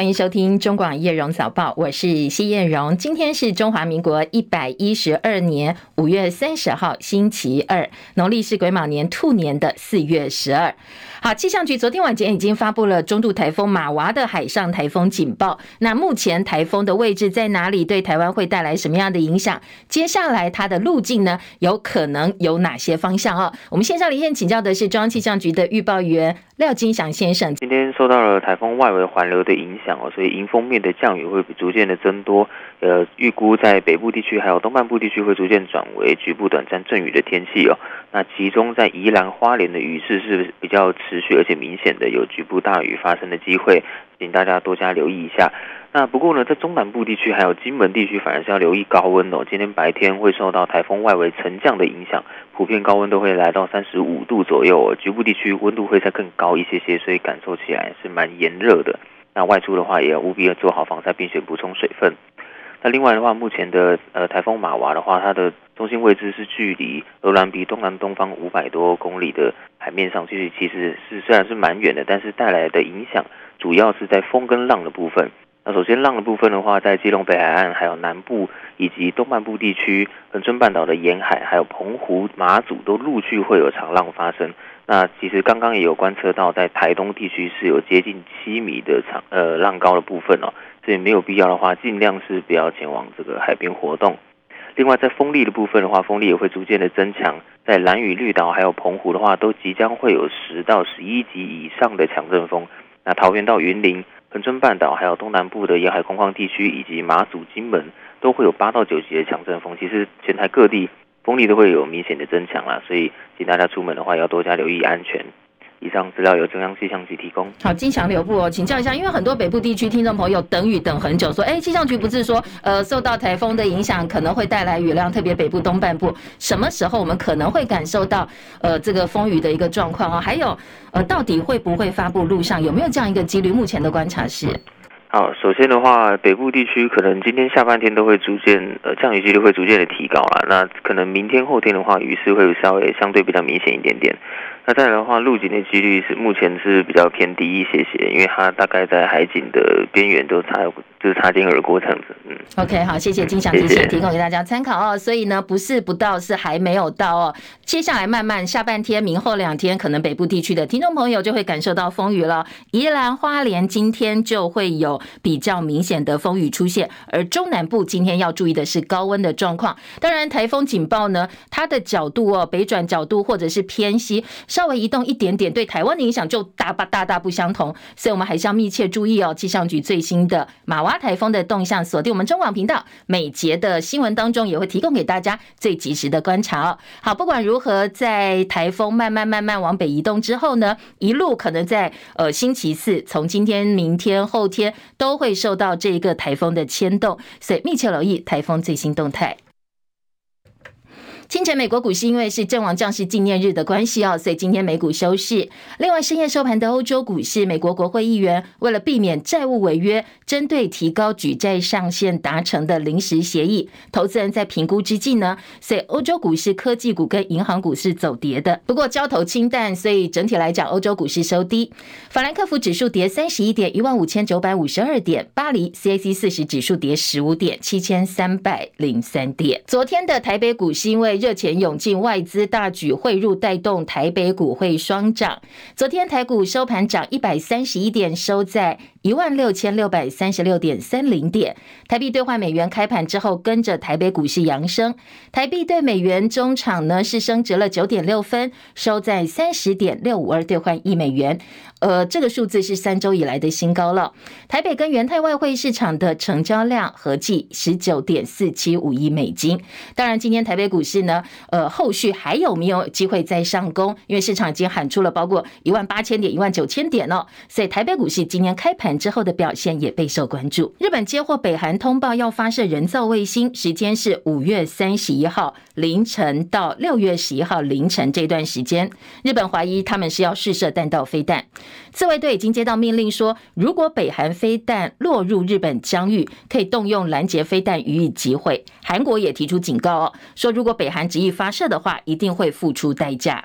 欢迎收听中广叶荣早报，我是谢艳荣。今天是中华民国一百一十二年五月三十号，星期二，农历是癸卯年兔年的四月十二。好，气象局昨天晚间已经发布了中度台风马娃的海上台风警报。那目前台风的位置在哪里？对台湾会带来什么样的影响？接下来它的路径呢？有可能有哪些方向啊？我们线上连线请教的是中央气象局的预报员廖金祥先生。今天受到了台风外围环流的影响哦，所以迎风面的降雨会逐渐的增多。呃，预估在北部地区还有东半部地区会逐渐转为局部短暂阵雨的天气哦。那其中在宜兰花莲的雨势是比较持续而且明显的，有局部大雨发生的机会，请大家多加留意一下。那不过呢，在中南部地区还有金门地区，反而是要留意高温哦。今天白天会受到台风外围沉降的影响，普遍高温都会来到三十五度左右哦。局部地区温度会再更高一些些，所以感受起来是蛮炎热的。那外出的话，也要务必要做好防晒，并且补充水分。那另外的话，目前的呃台风马娃的话，它的中心位置是距离鹅銮鼻东南东方五百多公里的海面上，其实其实是虽然是蛮远的，但是带来的影响主要是在风跟浪的部分。那首先浪的部分的话，在基隆北海岸、还有南部以及东半部地区、恒春半岛的沿海，还有澎湖、马祖都陆续会有长浪发生。那其实刚刚也有观测到，在台东地区是有接近七米的长呃浪高的部分哦。所以没有必要的话，尽量是不要前往这个海边活动。另外，在风力的部分的话，风力也会逐渐的增强。在兰屿绿岛还有澎湖的话，都即将会有十到十一级以上的强阵风。那桃园到云林、恒春半岛还有东南部的沿海空旷地区，以及马祖、金门，都会有八到九级的强阵风。其实全台各地风力都会有明显的增强啦，所以请大家出门的话，要多加留意安全。以上资料由中央气象局提供。好，金祥留步哦，请教一下，因为很多北部地区听众朋友等雨等很久，说，哎，气象局不是说，呃，受到台风的影响可能会带来雨量，特别北部东半部，什么时候我们可能会感受到，呃，这个风雨的一个状况哦？还有，呃，到底会不会发布路上，有没有这样一个几率？目前的观察是。好，首先的话，北部地区可能今天下半天都会逐渐，呃，降雨几率会逐渐的提高了。那可能明天后天的话，雨势会稍微相对比较明显一点点。那再来的话，陆警的几率是目前是比较偏低一些些，因为它大概在海景的边缘都差，就是擦肩而过这样子。嗯，OK，好，谢谢金祥提醒，提供给大家参考哦。所以呢，不是不到，是还没有到哦。接下来慢慢下半天、明后两天，可能北部地区的听众朋友就会感受到风雨了。宜兰花莲今天就会有比较明显的风雨出现，而中南部今天要注意的是高温的状况。当然，台风警报呢，它的角度哦，北转角度或者是偏西。稍微移动一点点，对台湾的影响就大不大大不相同，所以我们还是要密切注意哦。气象局最新的马娃台风的动向，锁定我们中广频道，每节的新闻当中也会提供给大家最及时的观察哦。好，不管如何，在台风慢慢慢慢往北移动之后呢，一路可能在呃星期四，从今天、明天、后天都会受到这一个台风的牵动，所以密切留意台风最新动态。清晨，美国股市因为是阵亡将士纪念日的关系哦，所以今天美股收市。另外，深夜收盘的欧洲股市，美国国会议员为了避免债务违约，针对提高举债上限达成的临时协议，投资人在评估之际呢，所以欧洲股市科技股跟银行股是走跌的。不过交投清淡，所以整体来讲，欧洲股市收低。法兰克福指数跌三十一点，一万五千九百五十二点；巴黎 CAC 四十指数跌十五点，七千三百零三点。昨天的台北股市因为热钱涌进，外资大举汇入，带动台北股汇双涨。昨天台股收盘涨一百三十一点，收在一万六千六百三十六点三零点。台币兑换美元开盘之后，跟着台北股市扬升。台币兑美元中场呢是升值了九点六分，收在三十点六五二兑换一美元。呃，这个数字是三周以来的新高了。台北跟元泰外汇市场的成交量合计十九点四七五亿美金。当然，今天台北股市呢，呃，后续还有没有机会再上攻？因为市场已经喊出了包括一万八千点、一万九千点了。所以台北股市今天开盘之后的表现也备受关注。日本接获北韩通报要发射人造卫星，时间是五月三十一号凌晨到六月十一号凌晨这段时间，日本怀疑他们是要试射弹道飞弹。自卫队已经接到命令说，如果北韩飞弹落入日本疆域，可以动用拦截飞弹予以击毁。韩国也提出警告哦，说如果北韩执意发射的话，一定会付出代价。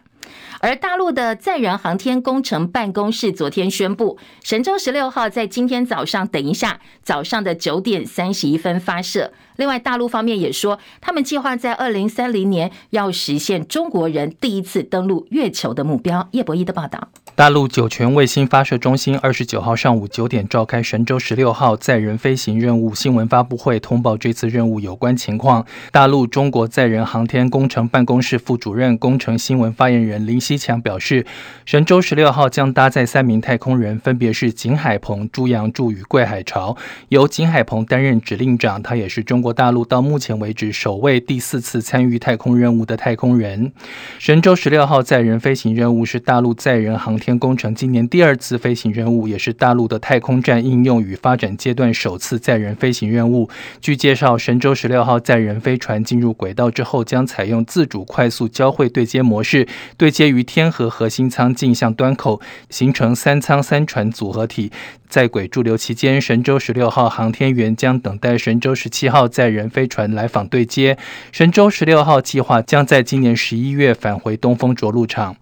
而大陆的载人航天工程办公室昨天宣布，神舟十六号在今天早上，等一下早上的九点三十一分发射。另外，大陆方面也说，他们计划在二零三零年要实现中国人第一次登陆月球的目标。叶博弈的报道。大陆酒泉卫星发射中心二十九号上午九点召开神舟十六号载人飞行任务新闻发布会，通报这次任务有关情况。大陆中国载人航天工程办公室副主任、工程新闻发言人林希强表示，神舟十六号将搭载三名太空人，分别是景海鹏、朱杨柱与桂海潮，由景海鹏担任指令长，他也是中国大陆到目前为止首位第四次参与太空任务的太空人。神舟十六号载人飞行任务是大陆载人航天天工程今年第二次飞行任务，也是大陆的太空站应用与发展阶段首次载人飞行任务。据介绍，神舟十六号载人飞船进入轨道之后，将采用自主快速交会对接模式，对接于天河核心舱径向端口，形成三舱三船组合体。在轨驻留期间，神舟十六号航天员将等待神舟十七号载人飞船来访对接。神舟十六号计划将在今年十一月返回东风着陆场。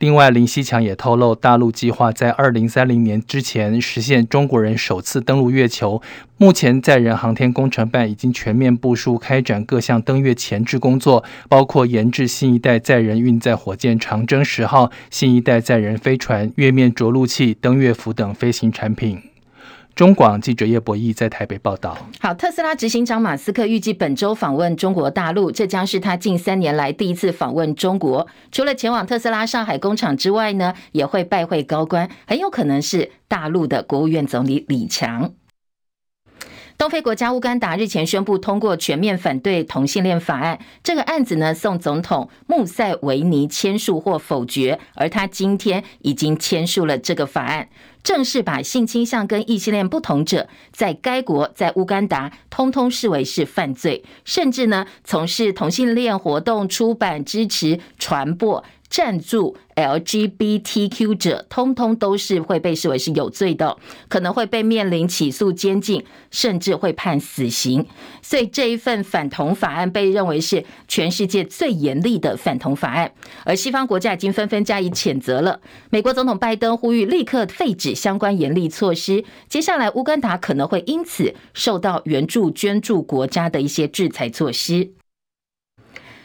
另外，林希强也透露，大陆计划在二零三零年之前实现中国人首次登陆月球。目前，载人航天工程办已经全面部署开展各项登月前置工作，包括研制新一代载人运载火箭长征十号、新一代载人飞船、月面着陆器、登月服等飞行产品。中广记者叶博弈在台北报道。好，特斯拉执行长马斯克预计本周访问中国大陆，这将是他近三年来第一次访问中国。除了前往特斯拉上海工厂之外呢，也会拜会高官，很有可能是大陆的国务院总理李强。东非国家乌干达日前宣布通过全面反对同性恋法案，这个案子呢，送总统穆塞维尼签署或否决，而他今天已经签署了这个法案，正式把性倾向跟异性恋不同者在该国在乌干达通通视为是犯罪，甚至呢，从事同性恋活动、出版、支持、传播。赞助 LGBTQ 者，通通都是会被视为是有罪的，可能会被面临起诉、监禁，甚至会判死刑。所以这一份反同法案被认为是全世界最严厉的反同法案，而西方国家已经纷纷加以谴责了。美国总统拜登呼吁立刻废止相关严厉措施，接下来乌干达可能会因此受到援助捐助国家的一些制裁措施。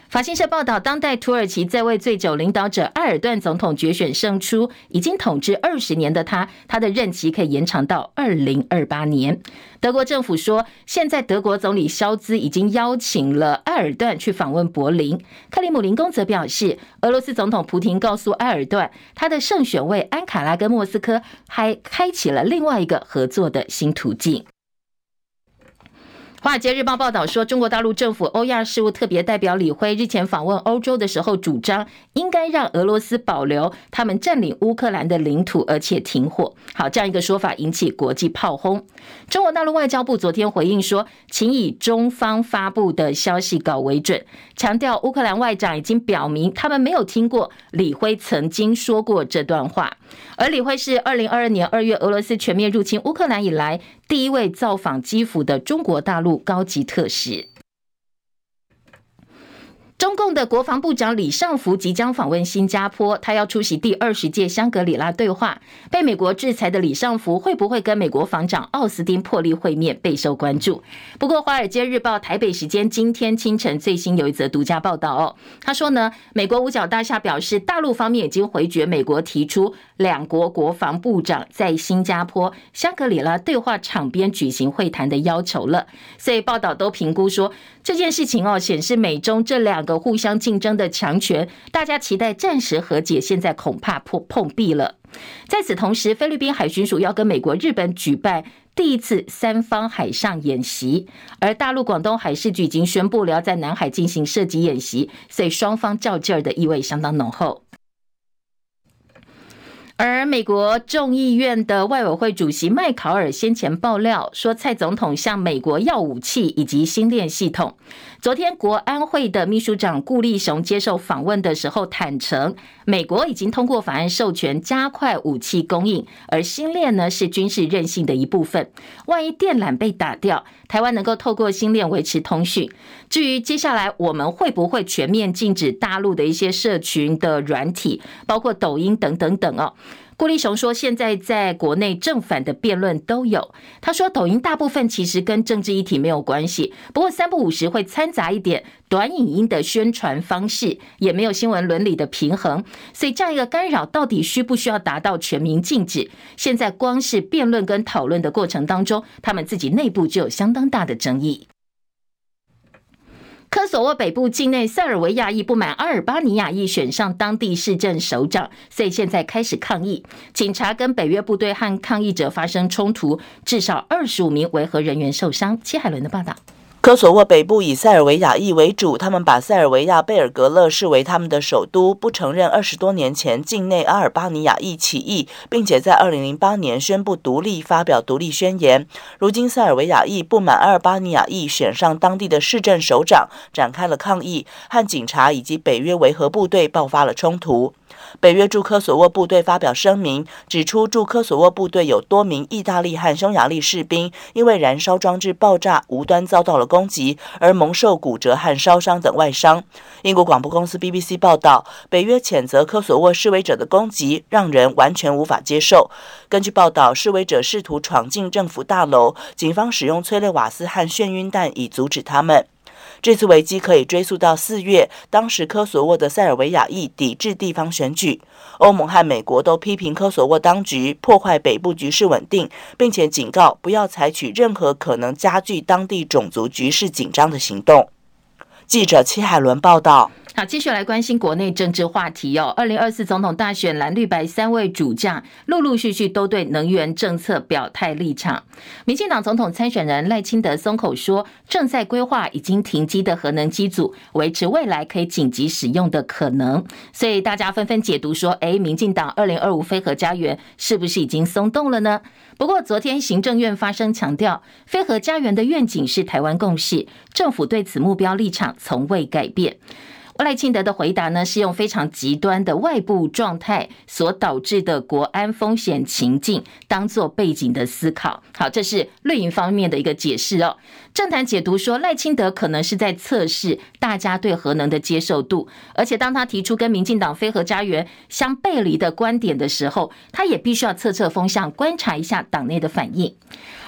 法新社报道，当代土耳其在位最久领导者埃尔段总统决选胜出，已经统治二十年的他，他的任期可以延长到二零二八年。德国政府说，现在德国总理肖兹已经邀请了埃尔段去访问柏林。克里姆林宫则表示，俄罗斯总统普亭告诉埃尔段，他的胜选为安卡拉跟莫斯科，还开启了另外一个合作的新途径。华尔街日报报道说，中国大陆政府欧亚事务特别代表李辉日前访问欧洲的时候，主张应该让俄罗斯保留他们占领乌克兰的领土，而且停火。好，这样一个说法引起国际炮轰。中国大陆外交部昨天回应说，请以中方发布的消息稿为准，强调乌克兰外长已经表明他们没有听过李辉曾经说过这段话。而李辉是二零二二年二月俄罗斯全面入侵乌克兰以来第一位造访基辅的中国大陆高级特使。中共的国防部长李尚福即将访问新加坡，他要出席第二十届香格里拉对话。被美国制裁的李尚福会不会跟美国防长奥斯汀破例会面，备受关注。不过，《华尔街日报》台北时间今天清晨最新有一则独家报道哦，他说呢，美国五角大厦表示，大陆方面已经回绝美国提出两国国防部长在新加坡香格里拉对话场边举行会谈的要求了。所以，报道都评估说这件事情哦，显示美中这两。个互相竞争的强权，大家期待暂时和解，现在恐怕破碰壁了。在此同时，菲律宾海巡署要跟美国、日本举办第一次三方海上演习，而大陆广东海事局已经宣布了要在南海进行射击演习，所以双方较劲儿的意味相当浓厚。而美国众议院的外委会主席麦考尔先前爆料说，蔡总统向美国要武器以及星链系统。昨天，国安会的秘书长顾立雄接受访问的时候坦承，美国已经通过法案授权加快武器供应，而星链呢是军事韧性的一部分。万一电缆被打掉，台湾能够透过星链维持通讯。至于接下来我们会不会全面禁止大陆的一些社群的软体，包括抖音等等等哦。郭立雄说：“现在在国内正反的辩论都有。他说，抖音大部分其实跟政治议题没有关系，不过三不五时会掺杂一点短影音的宣传方式，也没有新闻伦理的平衡。所以这样一个干扰，到底需不需要达到全民禁止？现在光是辩论跟讨论的过程当中，他们自己内部就有相当大的争议。”科索沃北部境内塞尔维亚裔不满阿尔巴尼亚裔选上当地市政首长，所以现在开始抗议。警察跟北约部队和抗议者发生冲突，至少二十五名维和人员受伤。戚海伦的报道。科索沃北部以塞尔维亚裔为主，他们把塞尔维亚贝尔格勒视为他们的首都，不承认二十多年前境内阿尔巴尼亚裔起义，并且在二零零八年宣布独立，发表独立宣言。如今塞尔维亚裔不满阿尔巴尼亚裔选上当地的市政首长，展开了抗议，和警察以及北约维和部队爆发了冲突。北约驻科索沃部队发表声明，指出驻科索沃部队有多名意大利和匈牙利士兵因为燃烧装置爆炸，无端遭到了攻攻击，而蒙受骨折和烧伤等外伤。英国广播公司 BBC 报道，北约谴责科索沃示威者的攻击，让人完全无法接受。根据报道，示威者试图闯进政府大楼，警方使用催泪瓦斯和眩晕弹以阻止他们。这次危机可以追溯到四月，当时科索沃的塞尔维亚裔抵制地方选举。欧盟和美国都批评科索沃当局破坏北部局势稳定，并且警告不要采取任何可能加剧当地种族局势紧张的行动。记者戚海伦报道。好，继续来关心国内政治话题哦。二零二四总统大选，蓝绿白三位主将陆陆续续都对能源政策表态立场。民进党总统参选人赖清德松口说，正在规划已经停机的核能机组，维持未来可以紧急使用的可能。所以大家纷纷解读说，哎，民进党二零二五非核家园是不是已经松动了呢？不过昨天行政院发声强调，非核家园的愿景是台湾共识，政府对此目标立场从未改变。赖清德的回答呢，是用非常极端的外部状态所导致的国安风险情境当做背景的思考。好，这是绿营方面的一个解释哦。政坛解读说，赖清德可能是在测试大家对核能的接受度，而且当他提出跟民进党非核家园相背离的观点的时候，他也必须要测测风向，观察一下党内的反应。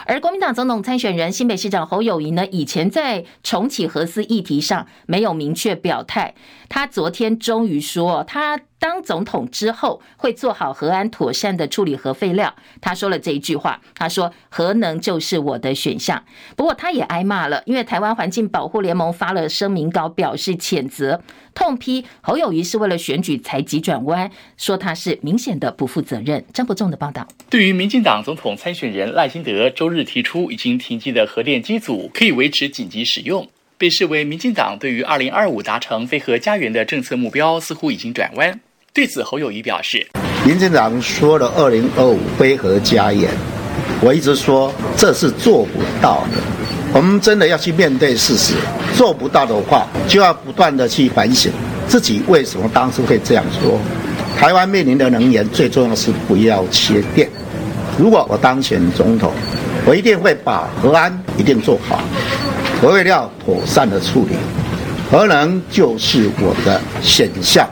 而国民党总统参选人新北市长侯友谊呢，以前在重启核四议题上没有明确表态，他昨天终于说他。当总统之后会做好核安妥善的处理核废料，他说了这一句话。他说：“核能就是我的选项。”不过他也挨骂了，因为台湾环境保护联盟发了声明稿表示谴责，痛批侯友宜是为了选举才急转弯，说他是明显的不负责任。张伯仲的报道。对于民进党总统参选人赖清德周日提出已经停机的核电机组可以维持紧急使用。被视为民进党对于二零二五达成非核家园的政策目标似乎已经转弯。对此，侯友宜表示：“民进党说了二零二五非核家园，我一直说这是做不到的。我们真的要去面对事实，做不到的话，就要不断的去反省自己为什么当初会这样说。台湾面临的能源最重要是不要缺电。如果我当选总统，我一定会把核安一定做好。”核废料妥善的处理，核能就是我的选项，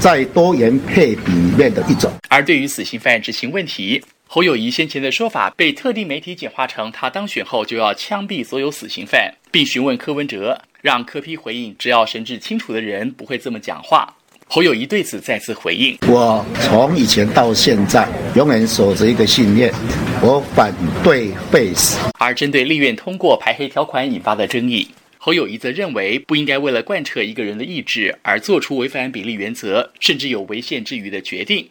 在多元配比里面的一种。而对于死刑犯执行问题，侯友谊先前的说法被特定媒体简化成他当选后就要枪毙所有死刑犯，并询问柯文哲，让柯批回应，只要神志清楚的人不会这么讲话。侯友谊对此再次回应：我从以前到现在，永远守着一个信念，我反对废死。而针对立院通过排黑条款引发的争议，侯友谊则认为不应该为了贯彻一个人的意志而做出违反比例原则，甚至有违宪之余的决定。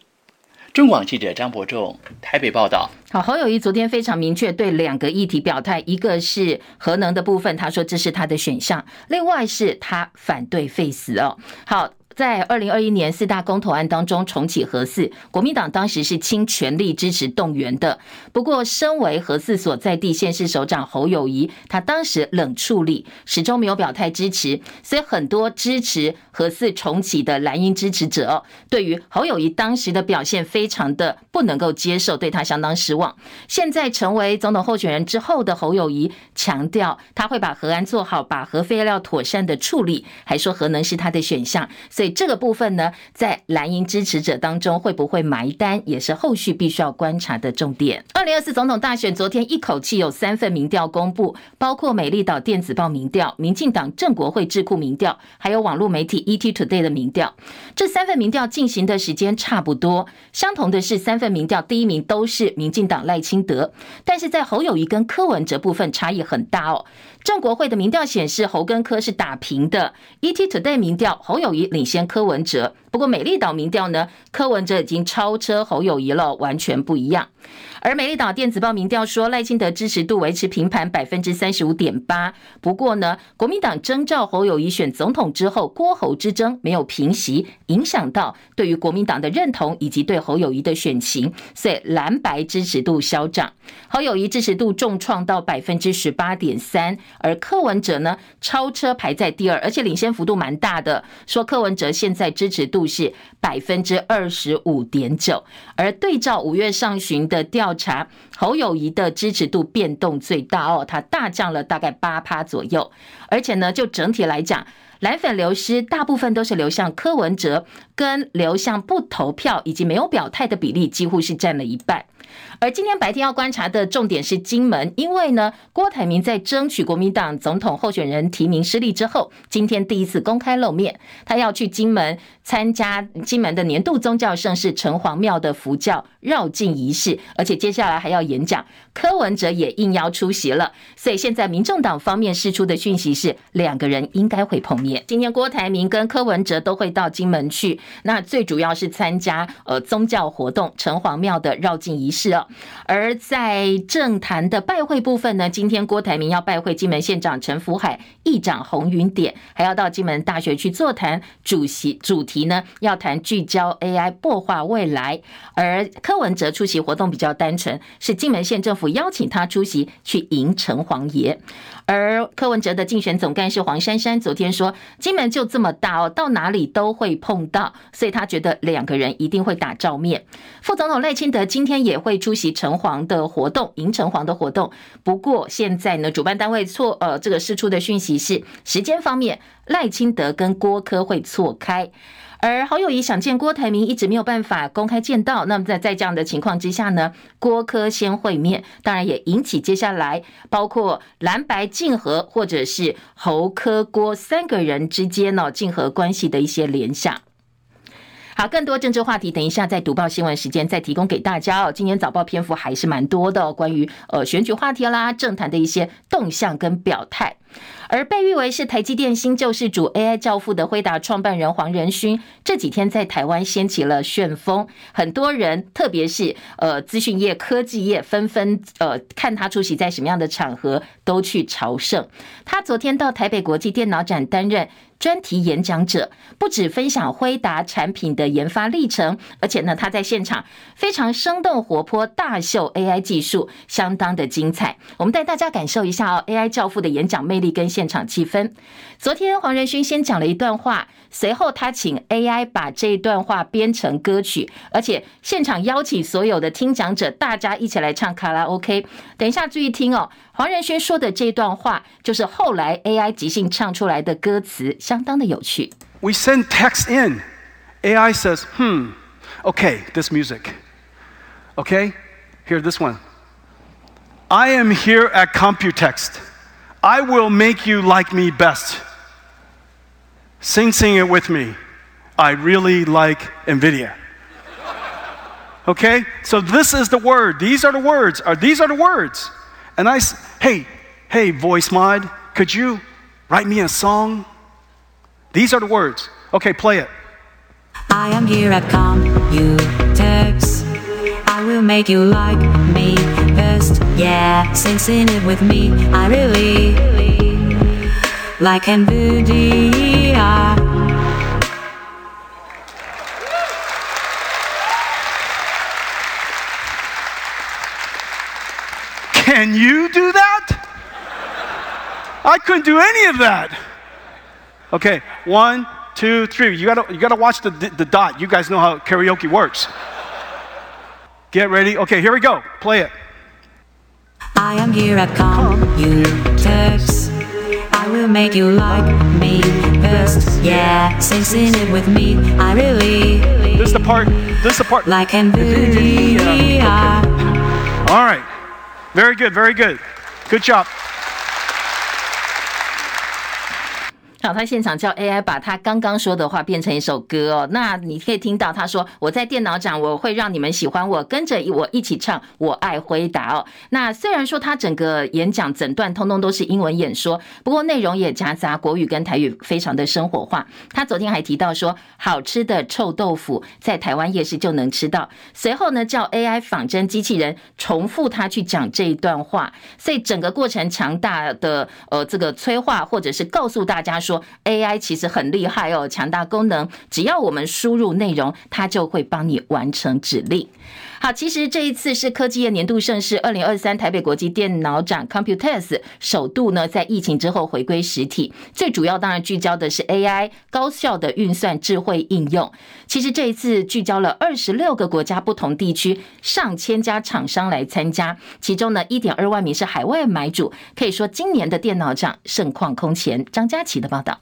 中广记者张伯仲台北报道。好，侯友谊昨天非常明确对两个议题表态，一个是核能的部分，他说这是他的选项；另外是他反对废死哦。好。在二零二一年四大公投案当中重启核四，国民党当时是倾全力支持动员的。不过，身为核四所在地县市首长侯友谊，他当时冷处理，始终没有表态支持。所以，很多支持核四重启的蓝营支持者，对于侯友谊当时的表现非常的不能够接受，对他相当失望。现在成为总统候选人之后的侯友谊强调，他会把核安做好，把核废料妥善的处理，还说核能是他的选项。所以这个部分呢，在蓝营支持者当中会不会埋单，也是后续必须要观察的重点。二零二四总统大选昨天一口气有三份民调公布，包括美丽岛电子报民调、民进党政国会智库民调，还有网络媒体 ET Today 的民调。这三份民调进行的时间差不多，相同的是三份民调第一名都是民进党赖清德，但是在侯友宜跟柯文哲部分差异很大哦。正国会的民调显示侯根科是打平的，ET Today 民调侯友谊领先柯文哲。不过美丽岛民调呢，柯文哲已经超车侯友谊了，完全不一样。而美丽岛电子报民调说赖清德支持度维持平盘百分之三十五点八。不过呢，国民党征召侯友谊选总统之后，郭侯之争没有平息，影响到对于国民党的认同以及对侯友谊的选情，所以蓝白支持度消长。侯友谊支持度重创到百分之十八点三，而柯文哲呢超车排在第二，而且领先幅度蛮大的，说柯文哲现在支持度。是百分之二十五点九，而对照五月上旬的调查，侯友谊的支持度变动最大哦，他大降了大概八趴左右，而且呢，就整体来讲，蓝粉流失大部分都是流向柯文哲，跟流向不投票以及没有表态的比例几乎是占了一半。而今天白天要观察的重点是金门，因为呢，郭台铭在争取国民党总统候选人提名失利之后，今天第一次公开露面，他要去金门参加金门的年度宗教盛事城隍庙的佛教绕境仪式，而且接下来还要演讲。柯文哲也应邀出席了，所以现在民众党方面释出的讯息是，两个人应该会碰面。今天郭台铭跟柯文哲都会到金门去，那最主要是参加呃宗教活动城隍庙的绕境仪式哦。而在政坛的拜会部分呢，今天郭台铭要拜会金门县长陈福海、议长洪云典，还要到金门大学去座谈。主席主题呢要谈聚焦 AI 擘画未来。而柯文哲出席活动比较单纯，是金门县政府邀请他出席去迎城隍爷。而柯文哲的竞选总干事黄珊珊昨天说，金门就这么大哦，到哪里都会碰到，所以他觉得两个人一定会打照面。副总统赖清德今天也会出席城隍的活动，迎城隍的活动。不过现在呢，主办单位错呃这个释出的讯息是时间方面，赖清德跟郭柯会错开。而侯友宜想见郭台铭，一直没有办法公开见到。那么在在这样的情况之下呢，郭柯先会面，当然也引起接下来包括蓝白竞合，或者是侯柯郭三个人之间呢竞合关系的一些联想。好，更多政治话题，等一下在读报新闻时间再提供给大家哦。今天早报篇幅还是蛮多的，关于呃选举话题啦、政坛的一些动向跟表态。而被誉为是台积电新救世主 AI 教父的辉达创办人黄仁勋，这几天在台湾掀起了旋风，很多人，特别是呃资讯业、科技业，纷纷呃看他出席在什么样的场合，都去朝圣。他昨天到台北国际电脑展担任专题演讲者，不止分享辉达产品的研发历程，而且呢，他在现场非常生动活泼，大秀 AI 技术，相当的精彩。我们带大家感受一下哦，AI 教父的演讲魅力跟。现场气氛。昨天黄仁勋先讲了一段话，随后他请 AI 把这一段话编成歌曲，而且现场邀请所有的听讲者，大家一起来唱卡拉 OK。等一下注意听哦，黄仁勋说的这段话就是后来 AI 即兴唱出来的歌词，相当的有趣。We send text in, AI says, "Hmm, okay, this music, okay, here this one. I am here at Computext." I will make you like me best. Sing, sing it with me. I really like NVIDIA. Okay? So this is the word. These are the words. Are these are the words. And I hey, hey, voice mod, could you write me a song? These are the words. Okay, play it. I am here at Computex make you like me best. Yeah, sing in it with me. I really like NVIDIA. Can you do that? I couldn't do any of that. Okay, one, two, three. You gotta, you gotta watch the, the dot. You guys know how karaoke works. Get ready. Okay, here we go. Play it. I am here at Computex. I will make you like me best. Yeah, sing, sing it with me. I really This is the part. This is the part. like NVIDIA. All right. Very good. Very good. Good job. 好，他现场叫 AI 把他刚刚说的话变成一首歌哦。那你可以听到他说：“我在电脑讲，我会让你们喜欢我，跟着我一起唱，我爱辉达哦。”那虽然说他整个演讲整段通通都是英文演说，不过内容也夹杂国语跟台语，非常的生活化。他昨天还提到说，好吃的臭豆腐在台湾夜市就能吃到。随后呢，叫 AI 仿真机器人重复他去讲这一段话，所以整个过程强大的呃这个催化，或者是告诉大家说。AI 其实很厉害哦，强大功能，只要我们输入内容，它就会帮你完成指令。好，其实这一次是科技业年度盛事，二零二三台北国际电脑展 Computex 首度呢在疫情之后回归实体，最主要当然聚焦的是 AI 高效的运算智慧应用。其实这一次聚焦了二十六个国家不同地区上千家厂商来参加，其中呢一点二万名是海外买主，可以说今年的电脑展盛况空前。张佳琪的报道。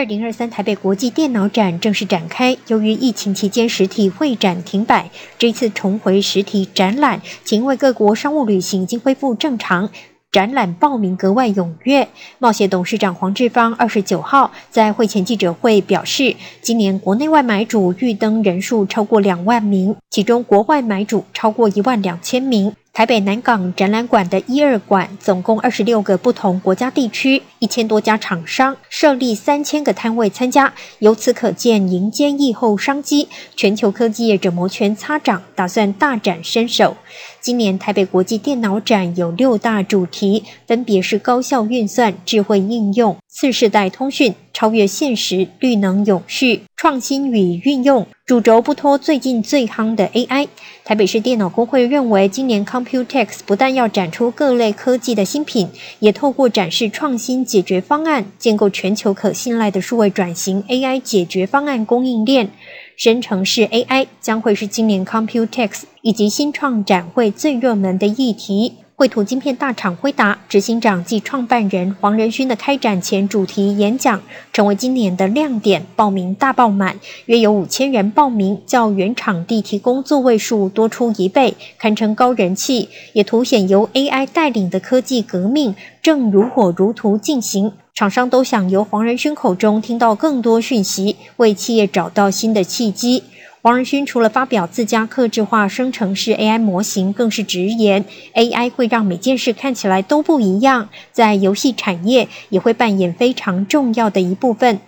二零二三台北国际电脑展正式展开。由于疫情期间实体会展停摆，这次重回实体展览，因为各国商务旅行已经恢复正常，展览报名格外踊跃。冒险董事长黄志芳二十九号在会前记者会表示，今年国内外买主预登人数超过两万名，其中国外买主超过一万两千名。台北南港展览馆的一二馆，总共二十六个不同国家地区，一千多家厂商设立三千个摊位参加。由此可见，迎接疫后商机，全球科技业者摩拳擦掌，打算大展身手。今年台北国际电脑展有六大主题，分别是高效运算、智慧应用、次世代通讯、超越现实、绿能永续、创新与运用。主轴不脱最近最夯的 AI。台北市电脑工会认为，今年 Computex 不但要展出各类科技的新品，也透过展示创新解决方案，建构全球可信赖的数位转型 AI 解决方案供应链。生成式 AI 将会是今年 Computex 以及新创展会最热门的议题。绘图晶片大厂辉达执行长暨创办人黄仁勋的开展前主题演讲，成为今年的亮点，报名大爆满，约有五千人报名，较原场地提供座位数多出一倍，堪称高人气，也凸显由 AI 带领的科技革命正如火如荼进行。厂商都想由黄仁勋口中听到更多讯息，为企业找到新的契机。黄仁勋除了发表自家客制化生成式 AI 模型，更是直言 AI 会让每件事看起来都不一样，在游戏产业也会扮演非常重要的一部分。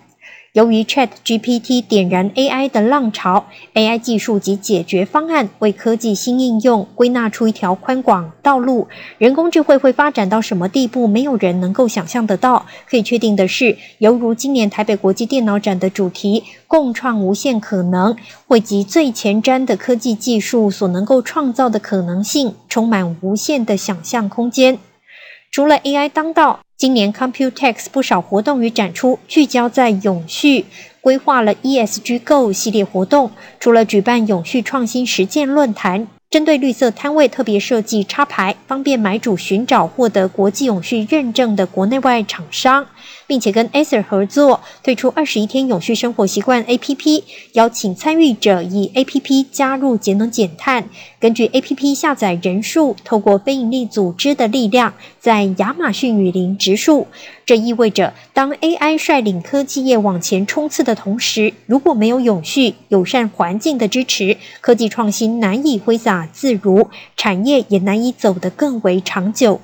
由于 ChatGPT 点燃 AI 的浪潮，AI 技术及解决方案为科技新应用归纳出一条宽广道路。人工智慧会发展到什么地步，没有人能够想象得到。可以确定的是，犹如今年台北国际电脑展的主题“共创无限可能”，汇集最前瞻的科技技术所能够创造的可能性，充满无限的想象空间。除了 AI 当道。今年 Computex 不少活动与展出聚焦在永续，规划了 ESG Go 系列活动。除了举办永续创新实践论坛，针对绿色摊位特别设计插牌，方便买主寻找获得国际永续认证的国内外厂商。并且跟 Acer 合作推出二十一天永续生活习惯 APP，邀请参与者以 APP 加入节能减碳。根据 APP 下载人数，透过非营利组织的力量，在亚马逊雨林植树。这意味着，当 AI 率领科技业往前冲刺的同时，如果没有永续友善环境的支持，科技创新难以挥洒自如，产业也难以走得更为长久。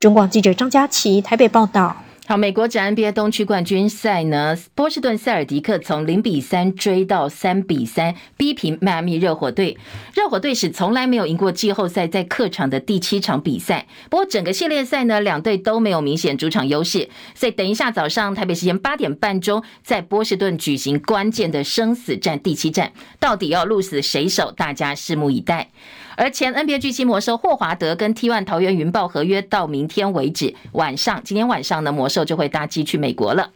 中广记者张佳琪台北报道。好，美国职 NBA 东区冠军赛呢，波士顿塞尔迪克从零比三追到三比三，逼平迈阿密热火队。热火队史从来没有赢过季后赛在客场的第七场比赛。不过整个系列赛呢，两队都没有明显主场优势。所以等一下早上台北时间八点半钟，在波士顿举行关键的生死战第七战，到底要鹿死谁手？大家拭目以待。而前 NBA 巨星魔兽霍华德跟 T1 桃园云豹合约到明天为止，晚上今天晚上呢，魔兽就会搭机去美国了。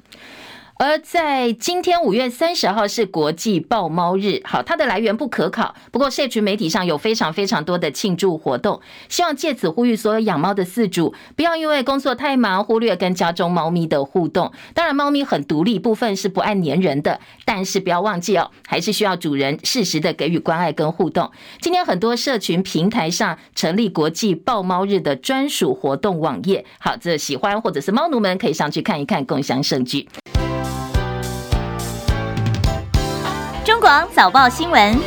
而在今天五月三十号是国际抱猫日，好，它的来源不可考，不过社群媒体上有非常非常多的庆祝活动，希望借此呼吁所有养猫的饲主，不要因为工作太忙忽略跟家中猫咪的互动。当然，猫咪很独立，部分是不爱黏人的，但是不要忘记哦，还是需要主人适时的给予关爱跟互动。今天很多社群平台上成立国际抱猫日的专属活动网页，好，这喜欢或者是猫奴们可以上去看一看，共享盛举。广早报新闻，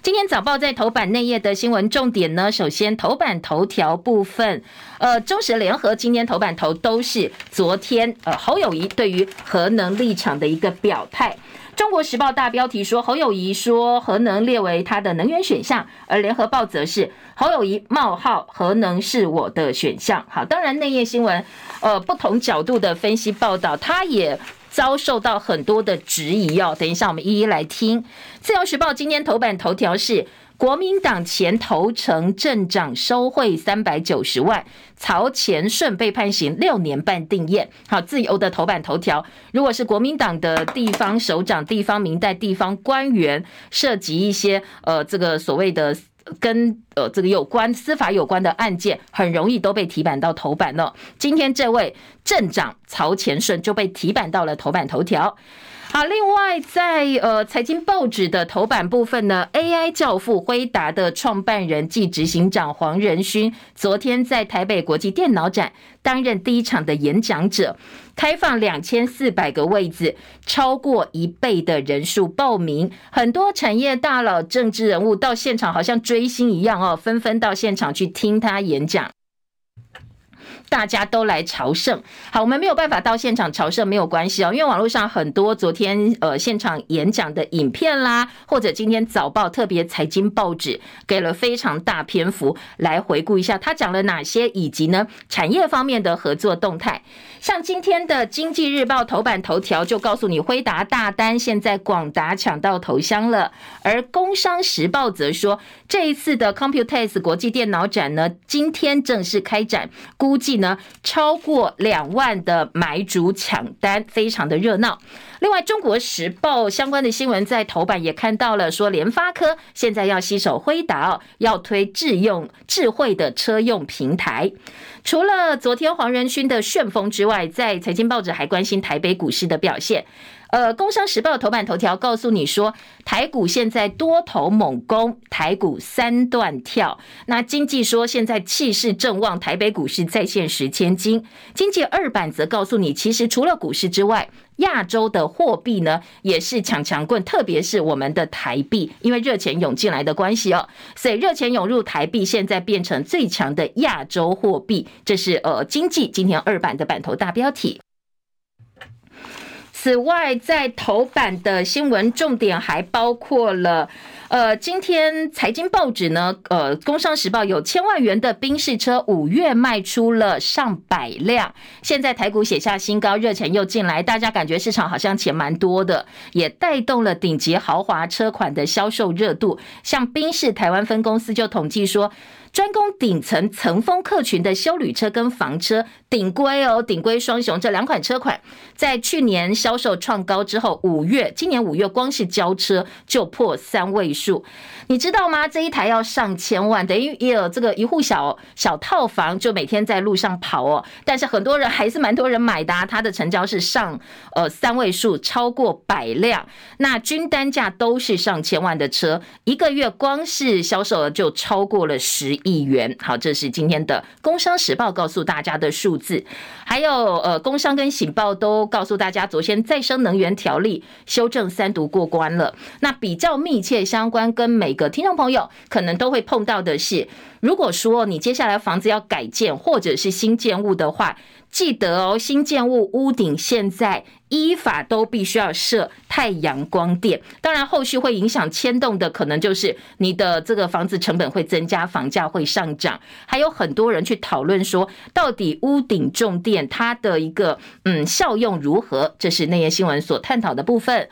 今天早报在头版内页的新闻重点呢，首先头版头条部分，呃，中时联合今天头版头都是昨天呃侯友谊对于核能立场的一个表态。中国时报大标题说侯友谊说核能列为他的能源选项，而联合报则是侯友谊冒号核能是我的选项。好，当然内页新闻，呃，不同角度的分析报道，他也遭受到很多的质疑哦。等一下我们一一来听。自由时报今天头版头条是。国民党前头城镇长收贿三百九十万，曹前顺被判刑六年半定谳。好，自由的头版头条，如果是国民党的地方首长、地方民代、地方官员，涉及一些呃这个所谓的跟呃这个有关司法有关的案件，很容易都被提版到头版了。今天这位镇长曹钱顺就被提版到了头版头条。好，另外在呃财经报纸的头版部分呢，AI 教父辉达的创办人暨执行长黄仁勋，昨天在台北国际电脑展担任第一场的演讲者，开放两千四百个位置，超过一倍的人数报名，很多产业大佬、政治人物到现场，好像追星一样哦，纷纷到现场去听他演讲。大家都来朝圣，好，我们没有办法到现场朝圣，没有关系哦，因为网络上很多昨天呃现场演讲的影片啦，或者今天早报特别财经报纸给了非常大篇幅来回顾一下他讲了哪些，以及呢产业方面的合作动态。像今天的经济日报头版头条就告诉你，辉达大单现在广达抢到头香了，而工商时报则说，这一次的 Computex 国际电脑展呢，今天正式开展，估计呢。超过两万的买主抢单，非常的热闹。另外，《中国时报》相关的新闻在头版也看到了，说联发科现在要携手辉达，要推智用智慧的车用平台。除了昨天黄仁勋的旋风之外，在财经报纸还关心台北股市的表现。呃，《工商时报》头版头条告诉你说，台股现在多头猛攻，台股三段跳。那经济说现在气势正旺，台北股市再现十千金。经济二版则告诉你，其实除了股市之外，亚洲的货币呢也是抢强棍，特别是我们的台币，因为热钱涌进来的关系哦，所以热钱涌入台币，现在变成最强的亚洲货币。这是呃经济今天二版的版头大标题。此外，在头版的新闻重点还包括了，呃，今天财经报纸呢，呃，《工商时报》有千万元的宾士车，五月卖出了上百辆，现在台股写下新高，热钱又进来，大家感觉市场好像钱蛮多的，也带动了顶级豪华车款的销售热度，像宾士台湾分公司就统计说。专攻顶层层峰客群的休旅车跟房车，顶规哦，顶规双雄这两款车款，在去年销售创高之后，五月今年五月光是交车就破三位数，你知道吗？这一台要上千万，等于也有这个一户小小套房就每天在路上跑哦。但是很多人还是蛮多人买的，啊，它的成交是上呃三位数，超过百辆，那均单价都是上千万的车，一个月光是销售额就超过了十亿元，好，这是今天的《工商时报》告诉大家的数字，还有呃，《工商》跟《醒报》都告诉大家，昨天再生能源条例修正三读过关了。那比较密切相关，跟每个听众朋友可能都会碰到的是，如果说你接下来房子要改建或者是新建物的话。记得哦，新建物屋顶现在依法都必须要设太阳光电。当然，后续会影响牵动的，可能就是你的这个房子成本会增加，房价会上涨。还有很多人去讨论说，到底屋顶种电它的一个嗯效用如何？这是内页新闻所探讨的部分。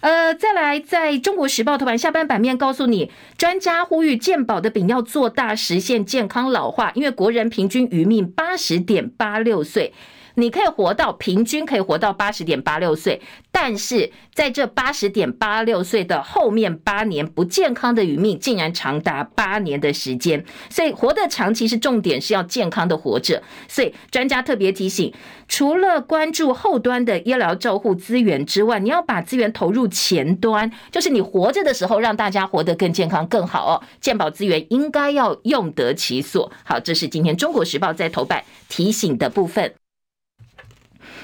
呃，再来，在中国时报头版下半版面告诉你，专家呼吁健保的饼要做大，实现健康老化，因为国人平均余命八十点八六岁。你可以活到平均可以活到八十点八六岁，但是在这八十点八六岁的后面八年，不健康的余命竟然长达八年的时间。所以活得长，其实重点是要健康的活着。所以专家特别提醒，除了关注后端的医疗照护资源之外，你要把资源投入前端，就是你活着的时候，让大家活得更健康更好哦。健保资源应该要用得其所。好，这是今天中国时报在头版提醒的部分。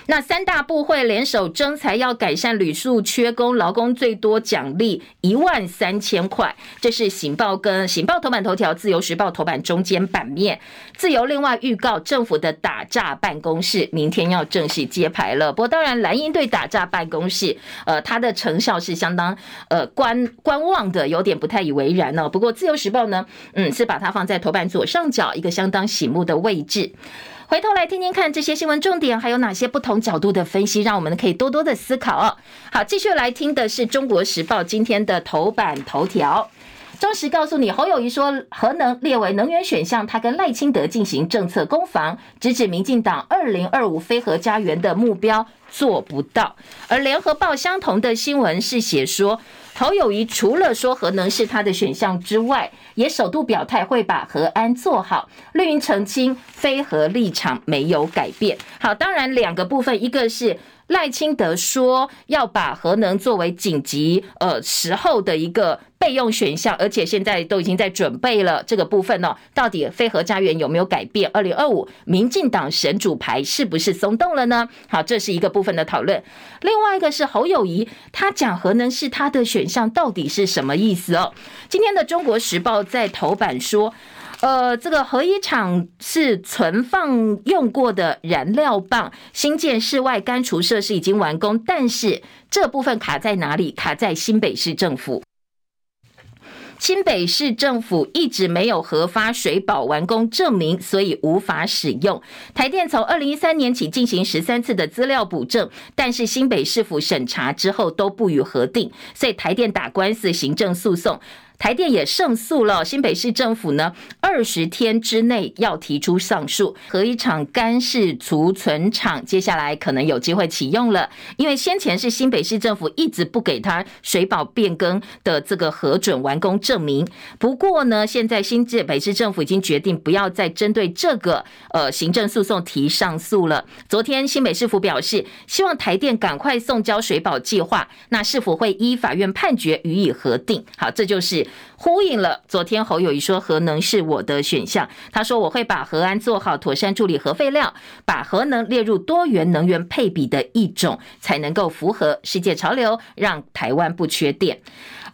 那三大部会联手征才，要改善旅宿缺工，劳工最多奖励一万三千块。这是《醒报》跟《醒报》头版头条，《自由时报》头版中间版面。自由另外预告，政府的打诈办公室明天要正式揭牌了。不过，当然蓝营对打诈办公室，呃，它的成效是相当呃观观望的，有点不太以为然呢、哦。不过，《自由时报》呢，嗯，是把它放在头版左上角一个相当醒目的位置。回头来听听看这些新闻重点，还有哪些不同角度的分析，让我们可以多多的思考哦。好，继续来听的是《中国时报》今天的头版头条。中时告诉你，侯友宜说核能列为能源选项，他跟赖清德进行政策攻防，直指民进党二零二五非核家园的目标做不到。而联合报相同的新闻是写说。侯友宜除了说核能是他的选项之外，也首度表态会把核安做好。绿营澄清非核立场没有改变。好，当然两个部分，一个是。赖清德说要把核能作为紧急呃时候的一个备用选项，而且现在都已经在准备了这个部分呢。到底非核家园有没有改变？二零二五民进党神主牌是不是松动了呢？好，这是一个部分的讨论。另外一个是侯友宜，他讲核能是他的选项，到底是什么意思哦？今天的中国时报在头版说。呃，这个核一厂是存放用过的燃料棒，新建室外干除设施已经完工，但是这部分卡在哪里？卡在新北市政府。新北市政府一直没有核发水保完工证明，所以无法使用。台电从二零一三年起进行十三次的资料补正，但是新北市府审查之后都不予核定，所以台电打官司，行政诉讼。台电也胜诉了，新北市政府呢，二十天之内要提出上诉。核一厂干式储存厂接下来可能有机会启用了，因为先前是新北市政府一直不给他水保变更的这个核准完工证明。不过呢，现在新界北市政府已经决定不要再针对这个呃行政诉讼提上诉了。昨天新北市府表示，希望台电赶快送交水保计划，那是否会依法院判决予以核定。好，这就是。呼应了昨天侯友谊说核能是我的选项，他说我会把核安做好，妥善处理核废料，把核能列入多元能源配比的一种，才能够符合世界潮流，让台湾不缺电。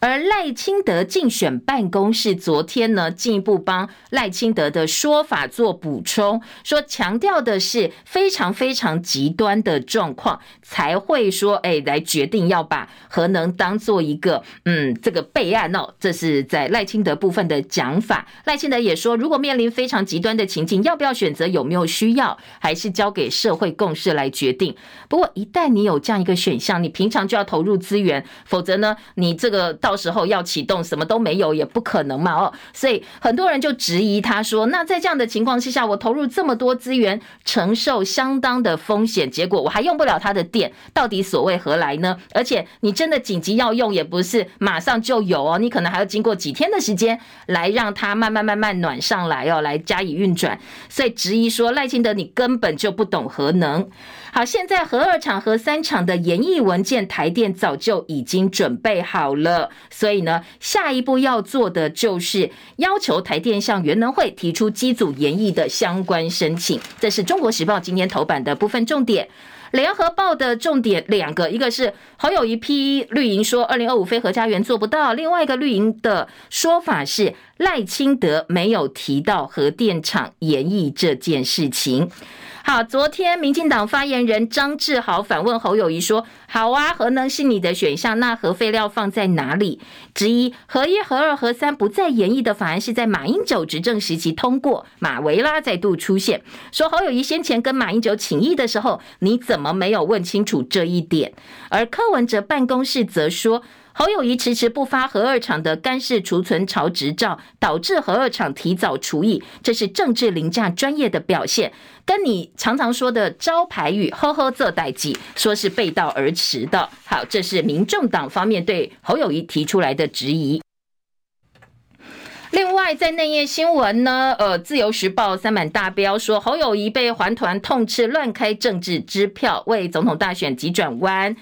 而赖清德竞选办公室昨天呢，进一步帮赖清德的说法做补充，说强调的是非常非常极端的状况才会说，哎，来决定要把核能当做一个嗯这个备案哦。这是在赖清德部分的讲法。赖清德也说，如果面临非常极端的情境，要不要选择有没有需要，还是交给社会共识来决定。不过一旦你有这样一个选项，你平常就要投入资源，否则呢，你这个到。时候要启动什么都没有也不可能嘛哦，所以很多人就质疑他说，那在这样的情况之下，我投入这么多资源，承受相当的风险，结果我还用不了他的电，到底所谓何来呢？而且你真的紧急要用，也不是马上就有哦，你可能还要经过几天的时间来让它慢慢慢慢暖上来哦，来加以运转。所以质疑说赖清德你根本就不懂核能。好，现在核二厂、核三厂的研议文件，台电早就已经准备好了。所以呢，下一步要做的就是要求台电向原能会提出机组研议的相关申请。这是中国时报今天头版的部分重点。联合报的重点两个，一个是侯友宜批绿营说二零二五非核家园做不到，另外一个绿营的说法是赖清德没有提到核电厂研议这件事情。好，昨天民进党发言人张志豪反问侯友宜说：“好啊，核能是你的选项，那核废料放在哪里？”之一核一、核二、核三不再延役的法案是在马英九执政时期通过，马维拉再度出现，说侯友宜先前跟马英九请益的时候，你怎么没有问清楚这一点？而柯文哲办公室则说。侯友宜迟迟不发核二厂的干式储存槽执照，导致核二厂提早除役，这是政治凌驾专业的表现，跟你常常说的招牌语“呵呵做代志”说是背道而驰的。好，这是民众党方面对侯友宜提出来的质疑。另外，在内页新闻呢，呃，《自由时报》三版大标说侯友宜被环团痛斥乱开政治支票，为总统大选急转弯。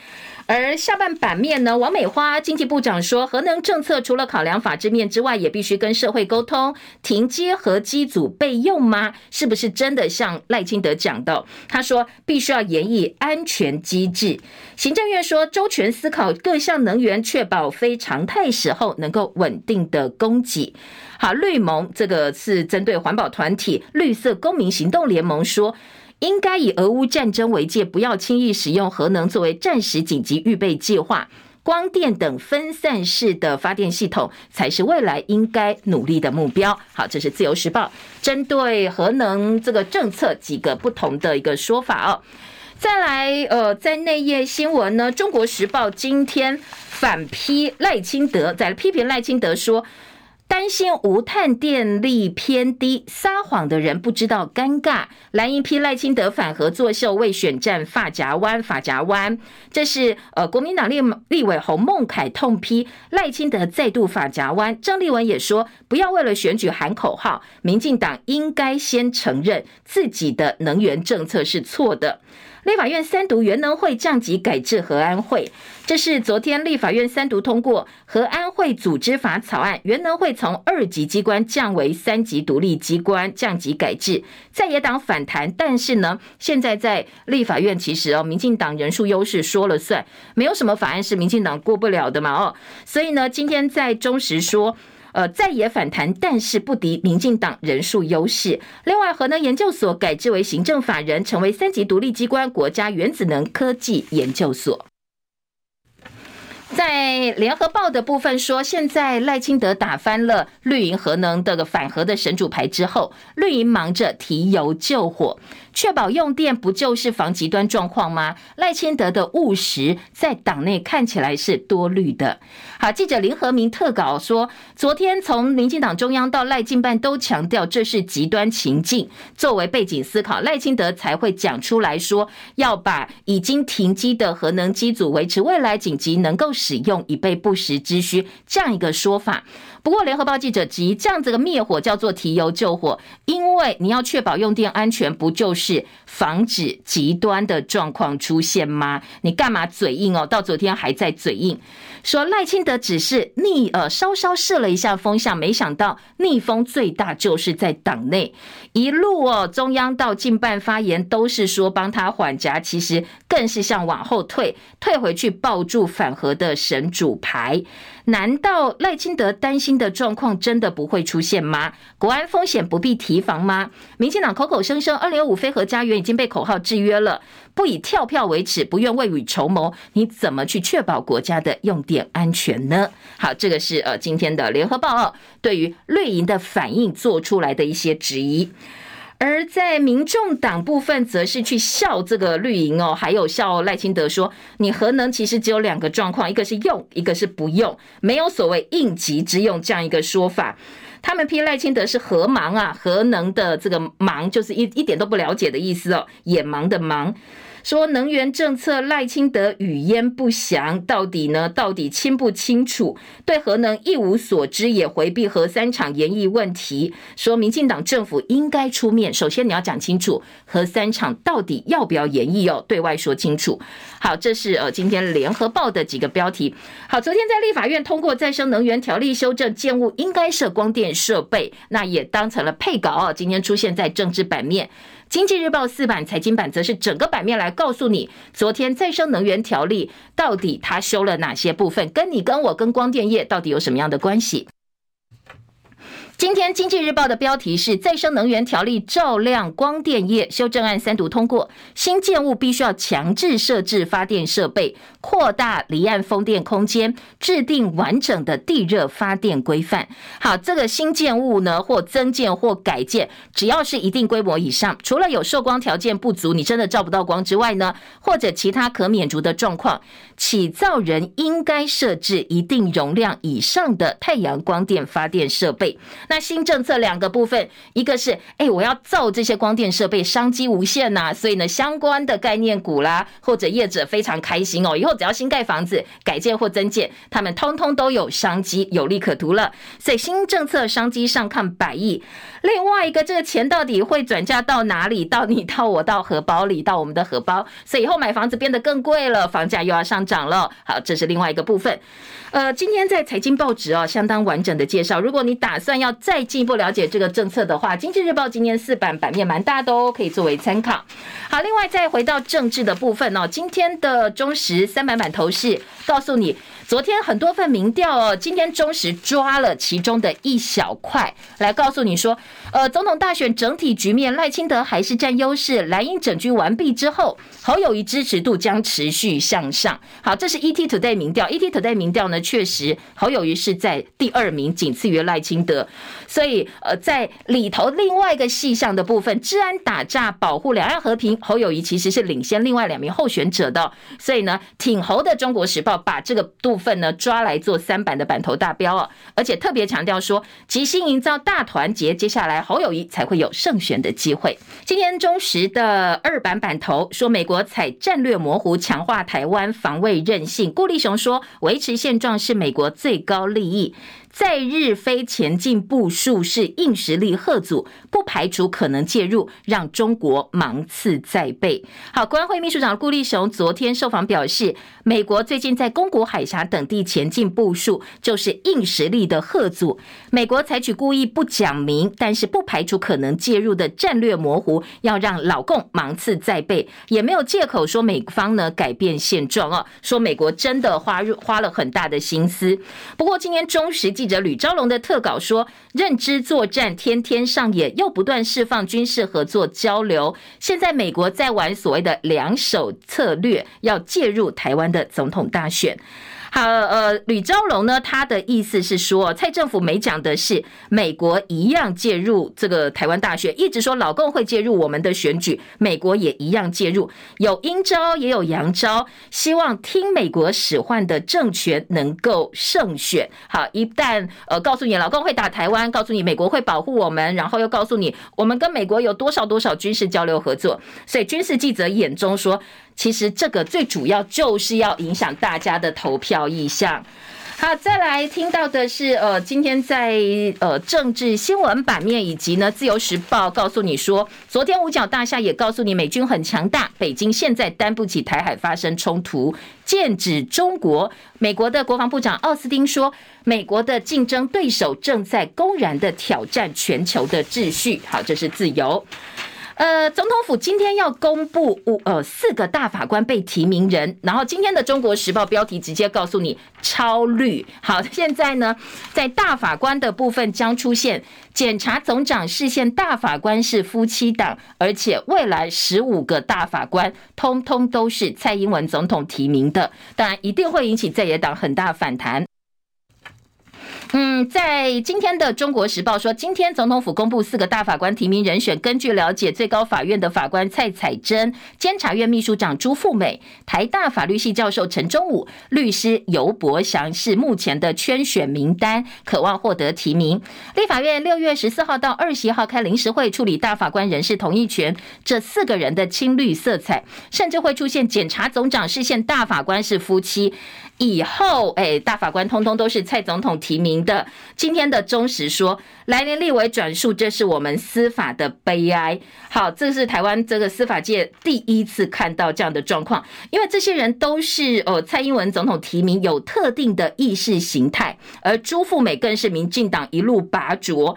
而下半版面呢，王美花经济部长说，核能政策除了考量法制面之外，也必须跟社会沟通。停接核机组备用吗？是不是真的像赖清德讲的？他说必须要研议安全机制。行政院说周全思考各项能源，确保非常态时候能够稳定的供给。好，绿盟这个是针对环保团体绿色公民行动联盟说。应该以俄乌战争为界，不要轻易使用核能作为战时紧急预备计划。光电等分散式的发电系统才是未来应该努力的目标。好，这是自由时报针对核能这个政策几个不同的一个说法哦。再来，呃，在内页新闻呢，中国时报今天反批赖清德，在批评赖清德说。担心无碳电力偏低，撒谎的人不知道尴尬。蓝营批赖清德反核作秀，为选战发夹弯，发夹弯。这是呃国民党立立委洪孟楷痛批赖清德再度发夹弯。郑丽文也说，不要为了选举喊口号，民进党应该先承认自己的能源政策是错的。立法院三读，原能会降级改制核安会，这是昨天立法院三读通过核安会组织法草案，原能会从二级机关降为三级独立机关，降级改制。在野党反弹，但是呢，现在在立法院其实哦，民进党人数优势说了算，没有什么法案是民进党过不了的嘛哦，所以呢，今天在中时说。呃，再也反弹，但是不敌民进党人数优势。另外，核能研究所改制为行政法人，成为三级独立机关——国家原子能科技研究所。在联合报的部分说，现在赖清德打翻了绿营核能的反核的神主牌之后，绿营忙着提油救火。确保用电不就是防极端状况吗？赖清德的务实在党内看起来是多虑的。好，记者林和明特稿说，昨天从民进党中央到赖进办都强调这是极端情境，作为背景思考，赖清德才会讲出来说要把已经停机的核能机组维持未来紧急能够使用，以备不时之需这样一个说法。不过，联合报记者质疑，这样子的灭火叫做提油救火，因为你要确保用电安全，不就是防止极端的状况出现吗？你干嘛嘴硬哦？到昨天还在嘴硬。说赖清德只是逆呃稍稍试了一下风向，没想到逆风最大就是在党内一路哦，中央到近办发言都是说帮他缓颊，其实更是像往后退，退回去抱住反核的神主牌。难道赖清德担心的状况真的不会出现吗？国安风险不必提防吗？民进党口口声声二零二五非核家园已经被口号制约了。不以跳票为耻，不愿未雨绸缪，你怎么去确保国家的用电安全呢？好，这个是呃今天的联合报哦，对于绿营的反应做出来的一些质疑，而在民众党部分则是去笑这个绿营哦，还有笑赖清德说，你核能其实只有两个状况，一个是用，一个是不用，没有所谓应急之用这样一个说法。他们批赖清德是核盲啊，核能的这个盲就是一一点都不了解的意思哦，眼盲的盲。说能源政策赖清德语焉不详，到底呢？到底清不清楚？对核能一无所知，也回避核三厂延役问题。说民进党政府应该出面，首先你要讲清楚核三厂到底要不要延役哦，对外说清楚。好，这是呃今天联合报的几个标题。好，昨天在立法院通过再生能源条例修正，建物应该设光电设备，那也当成了配稿哦。今天出现在政治版面。经济日报四版、财经版则是整个版面来告诉你，昨天再生能源条例到底它修了哪些部分，跟你、跟我、跟光电业到底有什么样的关系？今天《经济日报》的标题是《再生能源条例照亮光电业修正案三读通过，新建物必须要强制设置发电设备，扩大离岸风电空间，制定完整的地热发电规范。好，这个新建物呢，或增建或改建，只要是一定规模以上，除了有受光条件不足，你真的照不到光之外呢，或者其他可免除的状况，起造人应该设置一定容量以上的太阳光电发电设备。那新政策两个部分，一个是，哎，我要造这些光电设备，商机无限呐，所以呢，相关的概念股啦，或者业者非常开心哦，以后只要新盖房子、改建或增建，他们通通都有商机，有利可图了。所以新政策商机上看百亿。另外一个，这个钱到底会转嫁到哪里？到你到我到荷包里，到我们的荷包，所以以后买房子变得更贵了，房价又要上涨了。好，这是另外一个部分。呃，今天在财经报纸哦，相当完整的介绍。如果你打算要再进一步了解这个政策的话，《经济日报》今天四版版面蛮大的哦，可以作为参考。好，另外再回到政治的部分哦，今天的中时三版版头是告诉你，昨天很多份民调哦，今天中时抓了其中的一小块来告诉你说，呃，总统大选整体局面赖清德还是占优势，蓝营整军完毕之后，侯友谊支持度将持续向上。好，这是 ET Today 民调，ET Today 民调呢。确实，侯友谊是在第二名，仅次于赖清德。所以，呃，在里头另外一个细项的部分，治安打诈、保护两岸和平，侯友谊其实是领先另外两名候选者的。所以呢，挺侯的《中国时报》把这个部份呢抓来做三板的板头大标啊，而且特别强调说，即兴营造大团结，接下来侯友谊才会有胜选的机会。今天中时的二板板头说，美国采战略模糊，强化台湾防卫韧性。顾立雄说，维持现状。是美国最高利益。在日非前进步数是硬实力贺阻，不排除可能介入，让中国芒刺在背。好，国安会秘书长顾立雄昨天受访表示，美国最近在宫古海峡等地前进步数，就是硬实力的贺阻。美国采取故意不讲明，但是不排除可能介入的战略模糊，要让老共芒刺在背，也没有借口说美方呢改变现状哦，说美国真的花入花了很大的心思。不过今天中时。记者吕昭龙的特稿说，认知作战天天上演，又不断释放军事合作交流。现在美国在玩所谓的两手策略，要介入台湾的总统大选。好，呃，吕昭龙呢，他的意思是说，蔡政府没讲的是美国一样介入这个台湾大选，一直说老共会介入我们的选举，美国也一样介入，有阴招也有阳招，希望听美国使唤的政权能够胜选。好，一旦呃告诉你老共会打台湾，告诉你美国会保护我们，然后又告诉你我们跟美国有多少多少军事交流合作，所以军事记者眼中说。其实这个最主要就是要影响大家的投票意向。好，再来听到的是，呃，今天在呃政治新闻版面以及呢《自由时报》告诉你说，昨天五角大厦也告诉你美军很强大，北京现在担不起台海发生冲突。剑指中国，美国的国防部长奥斯汀说，美国的竞争对手正在公然的挑战全球的秩序。好，这是自由。呃，总统府今天要公布五呃四个大法官被提名人，然后今天的《中国时报》标题直接告诉你超绿。好，现在呢，在大法官的部分将出现检察总长视线大法官是夫妻档，而且未来十五个大法官通通都是蔡英文总统提名的，当然一定会引起在野党很大反弹。嗯，在今天的《中国时报》说，今天总统府公布四个大法官提名人选。根据了解，最高法院的法官蔡彩珍、监察院秘书长朱富美、台大法律系教授陈忠武、律师尤博祥是目前的圈选名单，渴望获得提名。立法院六月十四号到二十一号开临时会处理大法官人事同意权，这四个人的青绿色彩，甚至会出现检察总长释宪大法官是夫妻。以后，哎，大法官通通都是蔡总统提名的。今天的忠实说，来年立委转述，这是我们司法的悲哀。好，这是台湾这个司法界第一次看到这样的状况，因为这些人都是呃蔡英文总统提名，有特定的意识形态，而朱富美更是民进党一路拔擢。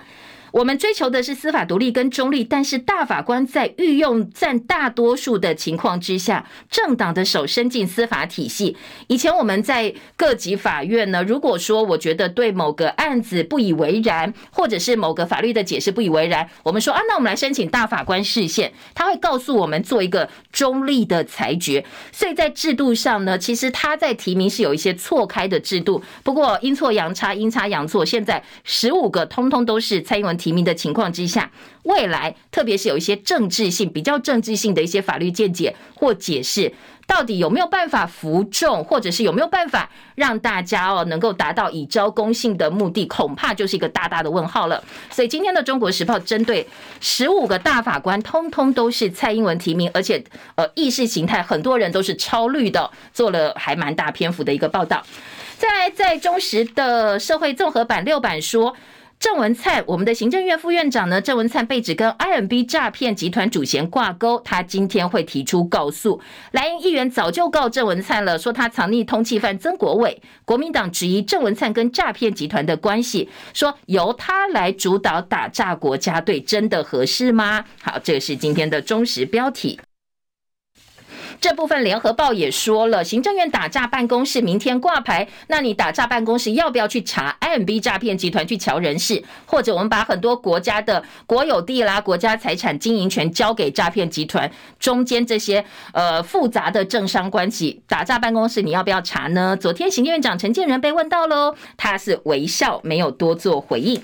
我们追求的是司法独立跟中立，但是大法官在御用占大多数的情况之下，政党的手伸进司法体系。以前我们在各级法院呢，如果说我觉得对某个案子不以为然，或者是某个法律的解释不以为然，我们说啊，那我们来申请大法官释宪，他会告诉我们做一个中立的裁决。所以在制度上呢，其实他在提名是有一些错开的制度，不过阴错阳差，阴差阳错，现在十五个通通都是蔡英文提名的情况之下，未来特别是有一些政治性、比较政治性的一些法律见解或解释。到底有没有办法服众，或者是有没有办法让大家哦能够达到以昭公信的目的，恐怕就是一个大大的问号了。所以今天的《中国时报》针对十五个大法官，通通都是蔡英文提名，而且呃意识形态很多人都是超绿的，做了还蛮大篇幅的一个报道。再来，在中时的社会综合版六版说。郑文灿，我们的行政院副院长呢？郑文灿被指跟 IMB 诈骗集团主嫌挂钩，他今天会提出告诉。蓝营议员早就告郑文灿了，说他藏匿通缉犯曾国伟。国民党质疑郑文灿跟诈骗集团的关系，说由他来主导打诈国家队，真的合适吗？好，这是今天的中时标题。这部分联合报也说了，行政院打诈办公室明天挂牌，那你打诈办公室要不要去查 IMB 诈骗集团去瞧人事，或者我们把很多国家的国有地啦、国家财产经营权交给诈骗集团，中间这些呃复杂的政商关系，打诈办公室你要不要查呢？昨天行政院长陈建仁被问到喽，他是微笑，没有多做回应。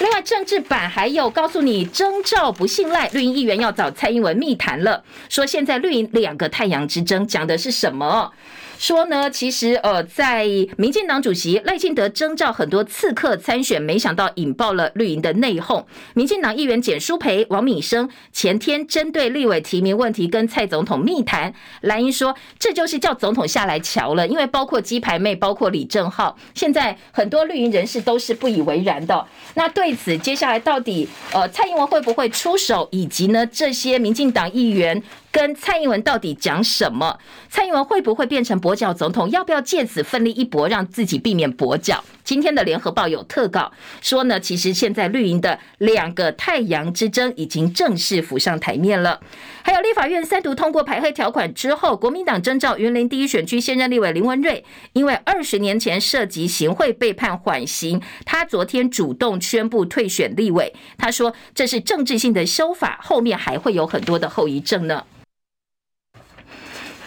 另外政治版还有告诉你征召不信赖，绿营议员要找蔡英文密谈了，说现在绿营两个太阳。之争讲的是什么？说呢，其实呃，在民进党主席赖清德征召很多刺客参选，没想到引爆了绿营的内讧。民进党议员简淑培、王敏生前天针对立委提名问题跟蔡总统密谈，蓝英说这就是叫总统下来瞧了，因为包括鸡排妹、包括李正浩，现在很多绿营人士都是不以为然的。那对此，接下来到底呃蔡英文会不会出手，以及呢这些民进党议员？跟蔡英文到底讲什么？蔡英文会不会变成跛脚总统？要不要借此奋力一搏，让自己避免跛脚？今天的联合报有特稿说呢，其实现在绿营的两个太阳之争已经正式浮上台面了。还有立法院三读通过排黑条款之后，国民党征召云林第一选区现任立委林文瑞，因为二十年前涉及行贿被判缓刑，他昨天主动宣布退选立委。他说这是政治性的修法，后面还会有很多的后遗症呢。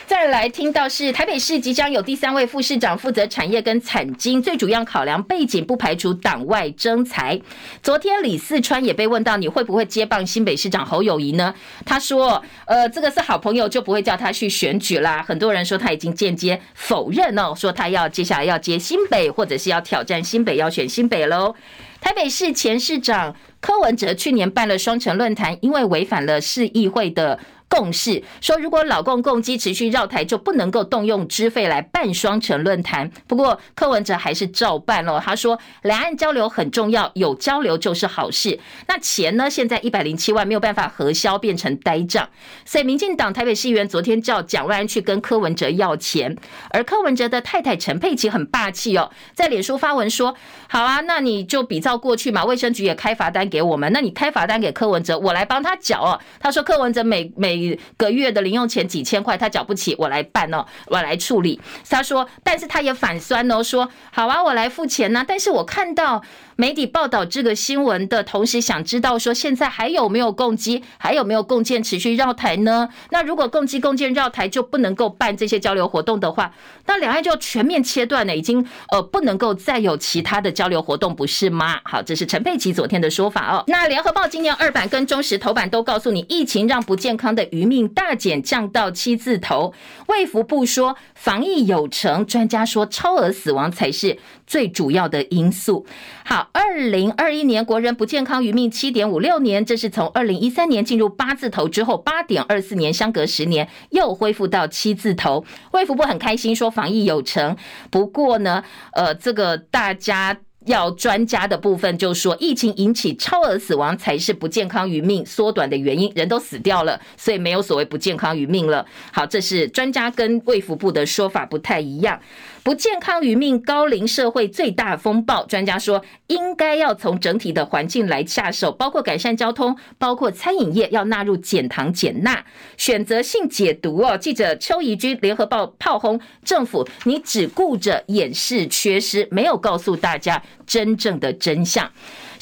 再来听到是台北市即将有第三位副市长负责产业跟产经，最主要考量背景不排除党外征才。昨天李四川也被问到，你会不会接棒新北市长侯友宜呢？他说，呃，这个是好朋友，就不会叫他去选举啦。很多人说他已经间接否认哦，说他要接下来要接新北，或者是要挑战新北，要选新北喽。台北市前市长柯文哲去年办了双城论坛，因为违反了市议会的。共识说，如果老共共机持续绕台，就不能够动用资费来办双城论坛。不过柯文哲还是照办了。他说，两岸交流很重要，有交流就是好事。那钱呢？现在一百零七万没有办法核销，变成呆账。所以民进党台北市议员昨天叫蒋万安去跟柯文哲要钱，而柯文哲的太太陈佩琪很霸气哦，在脸书发文说：“好啊，那你就比照过去嘛，卫生局也开罚单给我们，那你开罚单给柯文哲，我来帮他缴哦。”他说柯文哲每每。一个月的零用钱几千块，他缴不起，我来办哦，我来处理。他说，但是他也反酸哦，说好啊，我来付钱呢。但是我看到媒体报道这个新闻的同时，想知道说现在还有没有共机，还有没有共建持续绕台呢？那如果共机共建绕台就不能够办这些交流活动的话，那两岸就全面切断了，已经呃不能够再有其他的交流活动，不是吗？好，这是陈佩琪昨天的说法哦。那联合报今年二版跟中时头版都告诉你，疫情让不健康的余命大减，降到七字头。卫福部说防疫有成，专家说超额死亡才是最主要的因素。好，二零二一年国人不健康余命七点五六年，这是从二零一三年进入八字头之后，八点二四年相隔十年又恢复到七字头。卫福部很开心说防疫有成，不过呢，呃，这个大家。要专家的部分就说，疫情引起超额死亡才是不健康余命缩短的原因，人都死掉了，所以没有所谓不健康余命了。好，这是专家跟卫福部的说法不太一样。不健康余命，高龄社会最大风暴。专家说，应该要从整体的环境来下手，包括改善交通，包括餐饮业要纳入减糖减钠。选择性解读哦，记者邱怡君，联合报炮轰政府，你只顾着掩饰缺失，没有告诉大家真正的真相。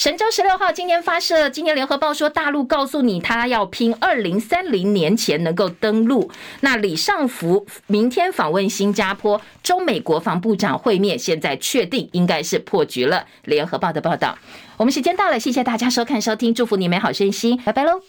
神舟十六号今天发射，今天联合报说，大陆告诉你，他要拼二零三零年前能够登陆。那李尚福明天访问新加坡，中美国防部长会面，现在确定应该是破局了。联合报的报道，我们时间到了，谢谢大家收看收听，祝福你美好身心，拜拜喽。